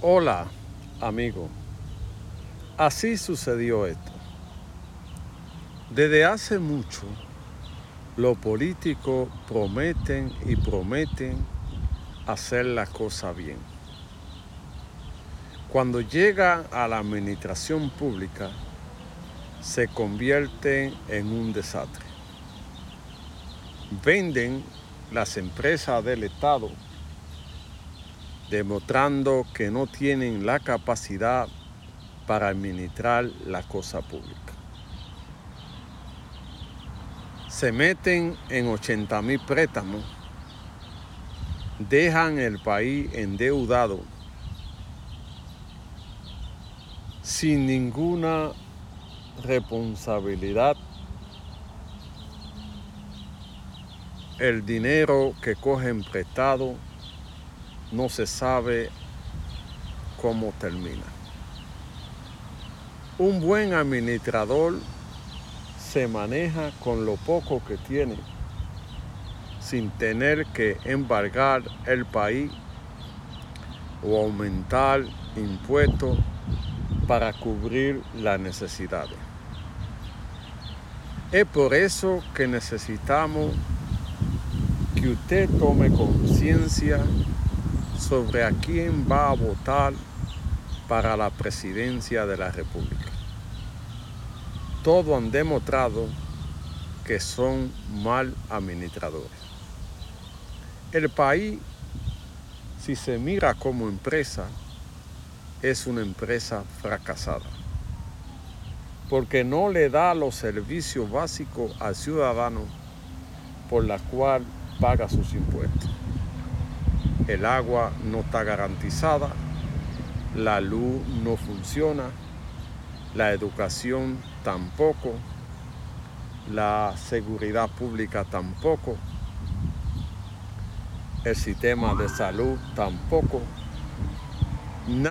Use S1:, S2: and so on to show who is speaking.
S1: Hola, amigo. Así sucedió esto. Desde hace mucho, los políticos prometen y prometen hacer la cosa bien. Cuando llega a la administración pública, se convierten en un desastre. Venden las empresas del Estado demostrando que no tienen la capacidad para administrar la cosa pública. Se meten en 80 mil préstamos, dejan el país endeudado sin ninguna responsabilidad. El dinero que cogen prestado no se sabe cómo termina. Un buen administrador se maneja con lo poco que tiene sin tener que embargar el país o aumentar impuestos para cubrir las necesidades. Es por eso que necesitamos que usted tome conciencia sobre a quién va a votar para la presidencia de la República. Todos han demostrado que son mal administradores. El país, si se mira como empresa, es una empresa fracasada, porque no le da los servicios básicos al ciudadano por la cual paga sus impuestos el agua no está garantizada, la luz no funciona, la educación tampoco, la seguridad pública tampoco, el sistema de salud tampoco.